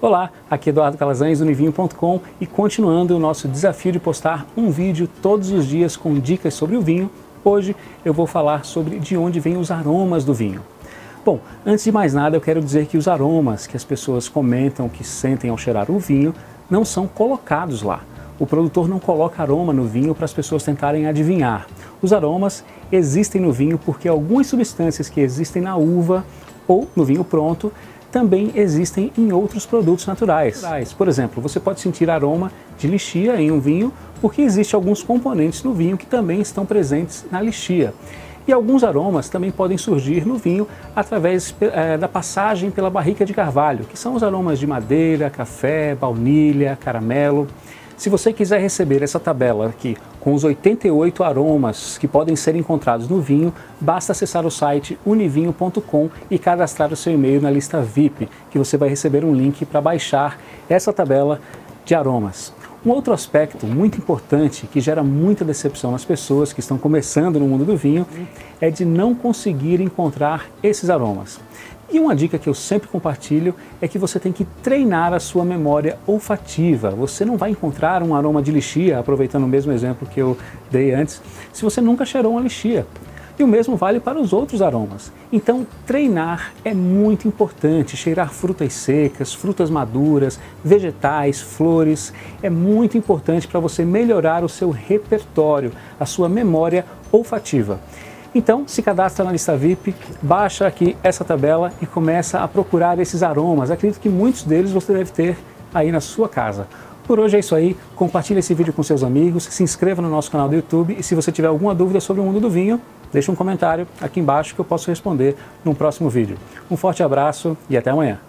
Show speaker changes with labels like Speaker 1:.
Speaker 1: Olá, aqui é Eduardo Calazans do Univinho.com e continuando o nosso desafio de postar um vídeo todos os dias com dicas sobre o vinho, hoje eu vou falar sobre de onde vêm os aromas do vinho. Bom, antes de mais nada eu quero dizer que os aromas que as pessoas comentam que sentem ao cheirar o vinho não são colocados lá. O produtor não coloca aroma no vinho para as pessoas tentarem adivinhar. Os aromas existem no vinho porque algumas substâncias que existem na uva ou no vinho pronto também existem em outros produtos naturais. Por exemplo, você pode sentir aroma de lixia em um vinho porque existem alguns componentes no vinho que também estão presentes na lixia. E alguns aromas também podem surgir no vinho através é, da passagem pela barrica de carvalho, que são os aromas de madeira, café, baunilha, caramelo. Se você quiser receber essa tabela aqui com os 88 aromas que podem ser encontrados no vinho, basta acessar o site univinho.com e cadastrar o seu e-mail na lista VIP, que você vai receber um link para baixar essa tabela de aromas. Um outro aspecto muito importante que gera muita decepção nas pessoas que estão começando no mundo do vinho é de não conseguir encontrar esses aromas. E uma dica que eu sempre compartilho é que você tem que treinar a sua memória olfativa. Você não vai encontrar um aroma de lixia, aproveitando o mesmo exemplo que eu dei antes, se você nunca cheirou uma lixia. E o mesmo vale para os outros aromas. Então, treinar é muito importante. Cheirar frutas secas, frutas maduras, vegetais, flores, é muito importante para você melhorar o seu repertório, a sua memória olfativa. Então, se cadastra na lista VIP, baixa aqui essa tabela e começa a procurar esses aromas. Acredito que muitos deles você deve ter aí na sua casa. Por hoje é isso aí, compartilhe esse vídeo com seus amigos, se inscreva no nosso canal do YouTube e se você tiver alguma dúvida sobre o mundo do vinho, deixe um comentário aqui embaixo que eu posso responder no próximo vídeo. Um forte abraço e até amanhã.